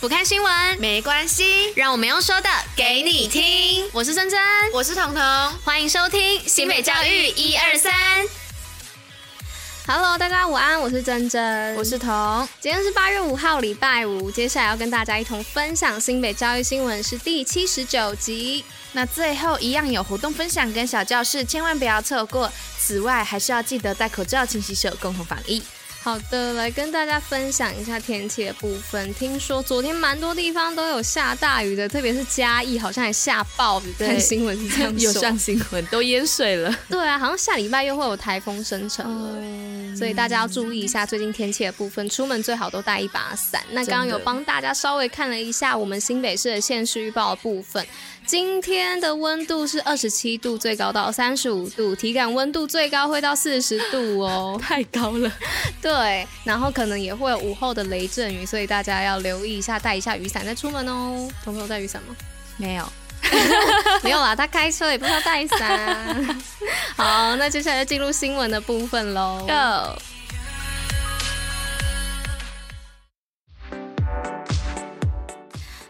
不看新闻没关系，让我们用说的给你听。我是珍珍，我是彤彤，欢迎收听新北教育一二三。Hello，大家午安，我是珍珍，我是彤。今天是八月五号，礼拜五，接下来要跟大家一同分享新北教育新闻是第七十九集。那最后一样有活动分享跟小教室，千万不要错过。此外，还是要记得戴口罩、勤洗手，共同防疫。好的，来跟大家分享一下天气的部分。听说昨天蛮多地方都有下大雨的，特别是嘉义，好像还下暴雨。看新闻是这样说，有上新闻都淹水了。对啊，好像下礼拜又会有台风生成了，嗯，所以大家要注意一下最近天气的部分。出门最好都带一把伞。那刚刚有帮大家稍微看了一下我们新北市的县市预报的部分。今天的温度是二十七度，最高到三十五度，体感温度最高会到四十度哦，太高了。对，然后可能也会有午后的雷阵雨，所以大家要留意一下，带一下雨伞再出门哦。彤彤有带雨伞吗？没有，没有啦，他开车也不需要带伞。好，那接下来就进入新闻的部分喽。Go。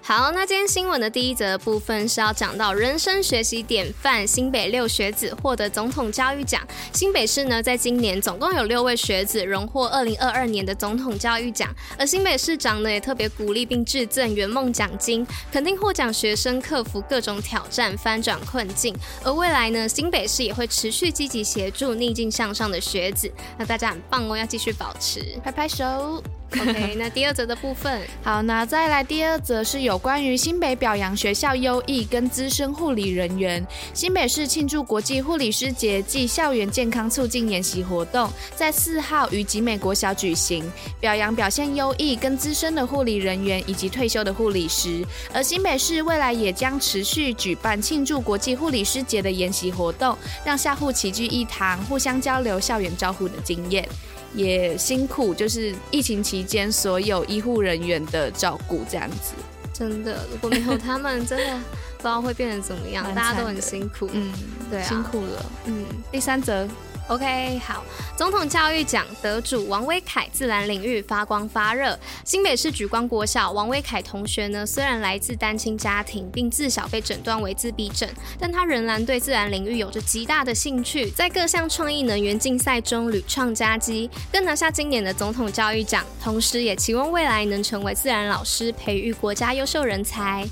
好，那今天新闻的第一则部分是要讲到人生学习典范新北六学子获得总统教育奖。新北市呢，在今年总共有六位学子荣获二零二二年的总统教育奖，而新北市长呢也特别鼓励并致赠圆梦奖金，肯定获奖学生克服各种挑战，翻转困境。而未来呢，新北市也会持续积极协助逆境向上的学子。那大家很棒哦，要继续保持，拍拍手。OK，那第二则的部分，好，那再来第二则是有关于新北表扬学校优异跟资深护理人员。新北市庆祝国际护理师节暨校园健康促进研习活动，在四号于集美国小举行，表扬表现优异跟资深的护理人员以及退休的护理师。而新北市未来也将持续举办庆祝国际护理师节的研习活动，让校护齐聚一堂，互相交流校园照护的经验。也辛苦，就是疫情期间所有医护人员的照顾，这样子。真的，如果没有他们，真的不知道会变成怎么样。大家都很辛苦，嗯，对啊，辛苦了。嗯，第三则。OK，好，总统教育奖得主王威凯自然领域发光发热。新北市莒光国小王威凯同学呢，虽然来自单亲家庭，并自小被诊断为自闭症，但他仍然对自然领域有着极大的兴趣，在各项创意能源竞赛中屡创佳绩，更拿下今年的总统教育奖。同时，也期望未来能成为自然老师，培育国家优秀人才。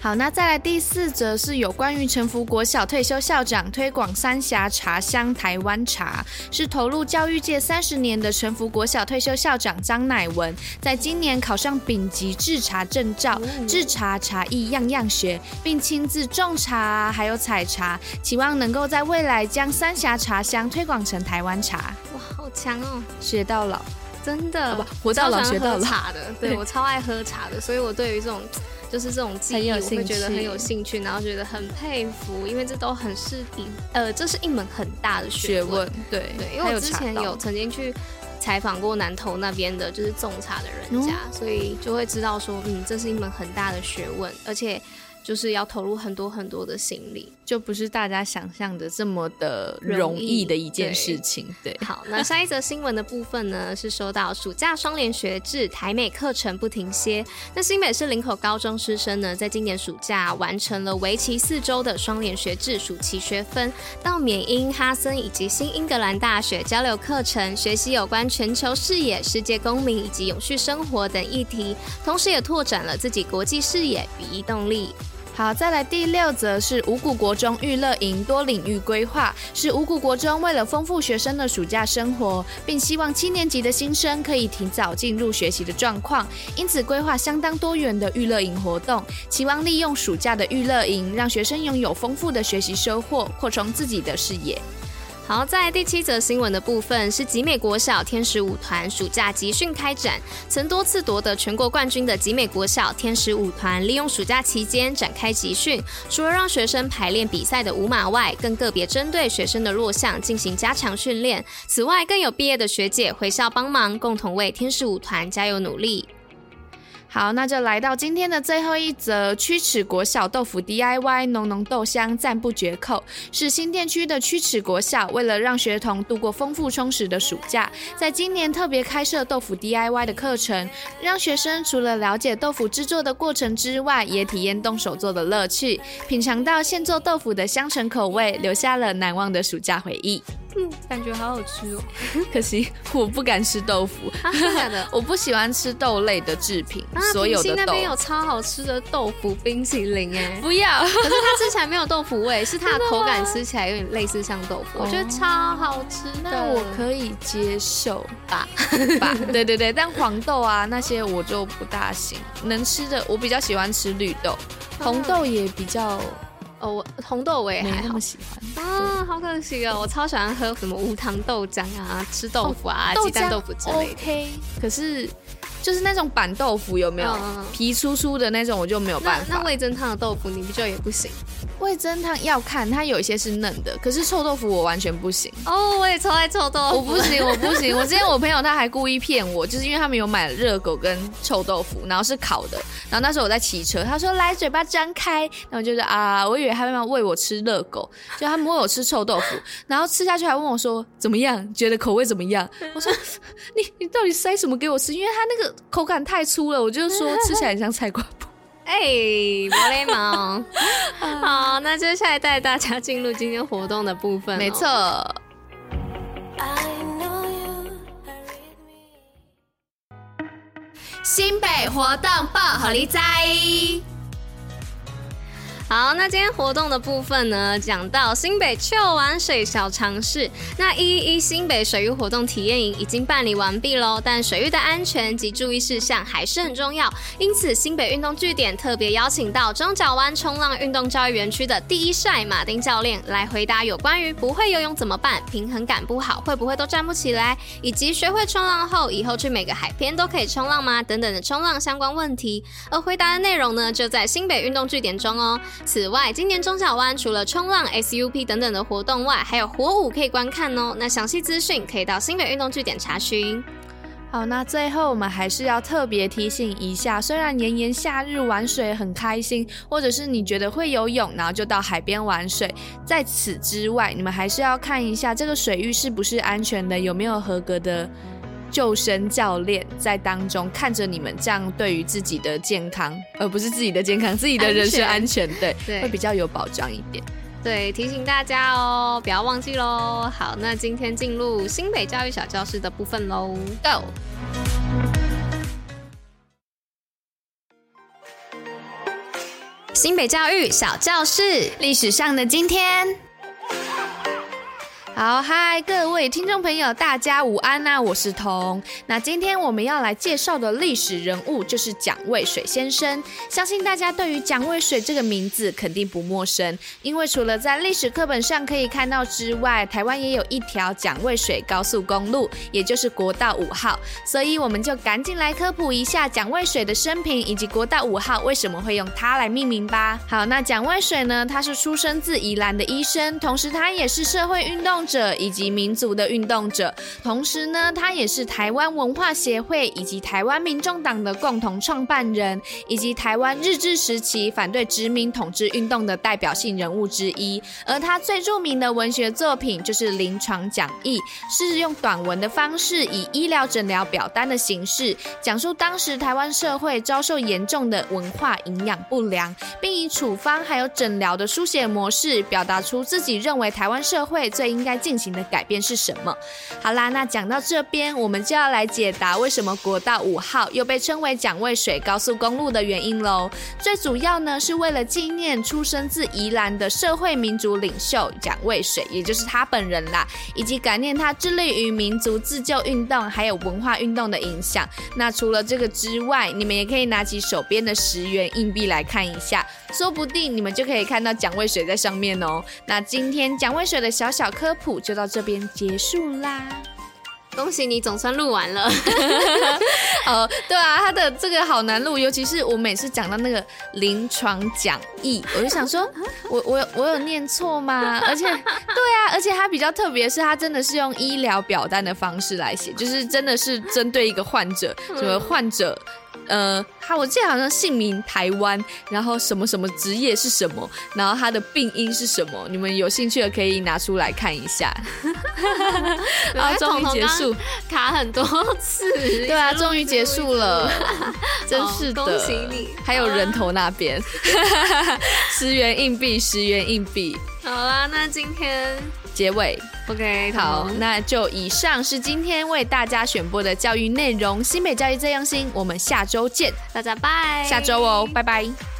好，那再来第四则是有关于澄福国小退休校长推广三峡茶香台湾茶，是投入教育界三十年的澄福国小退休校长张乃文，在今年考上丙级制茶证照，制茶茶艺样样学，并亲自种茶还有采茶，期望能够在未来将三峡茶香推广成台湾茶。哇，好强哦！学到老，真的，不，活到老学到老。茶的，对，我超爱喝茶的，所以我对于这种。就是这种技艺，我会觉得很有兴趣，然后觉得很佩服，因为这都很是一呃，这是一门很大的学问。对对，因为我之前有曾经去采访过南投那边的，就是种茶的人家，嗯，所以就会知道说，嗯，这是一门很大的学问，而且。就是要投入很多很多的心力，就不是大家想象的这么的容易的一件事情。对，对好，那下一则新闻的部分呢，是说到暑假双联学制，台美课程不停歇。那新北市林口高中师生呢，在今年暑假完成了为期四周的双联学制暑期学分，到缅因、哈森以及新英格兰大学交流课程，学习有关全球视野、世界公民以及永续生活等议题，同时也拓展了自己国际视野与移动力。好，再来第六则是五谷国中娱乐营多领域规划，是五谷国中为了丰富学生的暑假生活，并希望七年级的新生可以提早进入学习的状况，因此规划相当多元的娱乐营活动，期望利用暑假的娱乐营，让学生拥有丰富的学习收获，扩充自己的视野。好，在第七则新闻的部分是集美国小天使舞团暑假集训开展，曾多次夺得全国冠军的集美国小天使舞团，利用暑假期间展开集训，除了让学生排练比赛的舞码外，更个别针对学生的弱项进行加强训练。此外，更有毕业的学姐回校帮忙，共同为天使舞团加油努力。好，那就来到今天的最后一则，曲尺国小豆腐 DIY，浓浓豆香赞不绝口。是新店区的曲尺国小，为了让学童度过丰富充实的暑假，在今年特别开设豆腐 DIY 的课程，让学生除了了解豆腐制作的过程之外，也体验动手做的乐趣，品尝到现做豆腐的香醇口味，留下了难忘的暑假回忆。嗯，感觉好好吃哦，可惜我不敢吃豆腐，啊、真的，的，我不喜欢吃豆类的制品，啊、所有的豆。那边有超好吃的豆腐冰淇淋哎，不要，可是它吃起来没有豆腐味，是它的口感吃起来有点类似像豆腐，我觉得超好吃的，那我可以接受吧，吧，对对对，但黄豆啊那些我就不大行，能吃的我比较喜欢吃绿豆，红豆也比较。哦，我红豆我也还好，喜欢啊，好可惜哦，我超喜欢喝什么无糖豆浆啊，吃豆腐啊，鸡蛋豆腐之类的。OK，可是。就是那种板豆腐有没有、嗯、皮粗粗的那种，我就没有办法。那味噌汤的豆腐你不就也不行？味噌汤要看它有一些是嫩的，可是臭豆腐我完全不行。哦，我也超爱臭豆腐。我不行，我不行。我之前我朋友他还故意骗我，就是因为他们有买热狗跟臭豆腐，然后是烤的。然后那时候我在骑车，他说来嘴巴张开，然后就是啊，我以为他们要喂我吃热狗，就他们喂我吃臭豆腐，然后吃下去还问我说怎么样，觉得口味怎么样？我说 你你到底塞什么给我吃？因为他那个。口感太粗了，我就说吃起来很像菜瓜布。哎，玻璃猫。好，那接下来带大家进入今天活动的部分。没错。新北活动报虎哩知。好，那今天活动的部分呢，讲到新北秋玩水小常识。那一一一新北水域活动体验营已经办理完毕喽，但水域的安全及注意事项还是很重要。因此，新北运动据点特别邀请到中角湾冲浪运动教育园区的第一帅马丁教练来回答有关于不会游泳怎么办、平衡感不好会不会都站不起来，以及学会冲浪后以后去每个海边都可以冲浪吗？等等的冲浪相关问题。而回答的内容呢，就在新北运动据点中哦。此外，今年中角湾除了冲浪、SUP 等等的活动外，还有火舞可以观看哦。那详细资讯可以到新北运动据点查询。好，那最后我们还是要特别提醒一下，虽然炎炎夏日玩水很开心，或者是你觉得会游泳，然后就到海边玩水，在此之外，你们还是要看一下这个水域是不是安全的，有没有合格的。救生教练在当中看着你们，这样对于自己的健康，而不是自己的健康，自己的人身安全，对，对，会比较有保障一点。对，提醒大家哦，不要忘记喽。好，那今天进入新北教育小教室的部分喽，Go！新北教育小教室，历史上的今天。好嗨，各位听众朋友，大家午安呐、我是彤。那今天我们要来介绍的历史人物就是蒋渭水先生。相信大家对于蒋渭水这个名字肯定不陌生，因为除了在历史课本上可以看到之外，台湾也有一条蒋渭水高速公路，也就是国道五号。所以我们就赶紧来科普一下蒋渭水的生平以及国道五号为什么会用它来命名吧。好，那蒋渭水呢，他是出生自宜兰的医生，同时他也是社会运动者以及民族的运动者，同时呢，他也是台湾文化协会以及台湾民众党的共同创办人，以及台湾日治时期反对殖民统治运动的代表性人物之一。而他最著名的文学作品就是《临床讲义》，是用短文的方式，以医疗诊疗表单的形式，讲述当时台湾社会遭受严重的文化营养不良，并以处方还有诊疗的书写模式，表达出自己认为台湾社会最应该进行的改变是什么？好啦，那讲到这边，我们就要来解答为什么国道五号又被称为蒋渭水高速公路的原因喽。最主要呢，是为了纪念出生自宜兰的社会民主领袖蒋渭水，也就是他本人啦，以及感念他致力于民族自救运动还有文化运动的影响。那除了这个之外，你们也可以拿起手边的十元硬币来看一下，说不定你们就可以看到蒋渭水在上面哦。那今天蒋渭水的小小科普就到这边结束啦，恭喜你总算录完了。哦，对啊，他的这个好难录，尤其是我每次讲到那个临床讲义，我就想说，我我有我有念错吗？而且，对啊，而且他比较特别，是他真的是用医疗表单的方式来写，就是真的是针对一个患者，什么患者。呃，他我记得好像姓名台湾，然后什么什么职业是什么，然后他的病因是什么？你们有兴趣的可以拿出来看一下。啊，终于结束，卡很多次。对啊，终于结束了，真是的。恭喜你！还有人头那边，十元硬币，十元硬币。好啦，那今天结尾，OK，好，那就以上是今天为大家选播的教育内容。新北教育这样新，我们下周见，大家拜，下周哦，拜拜。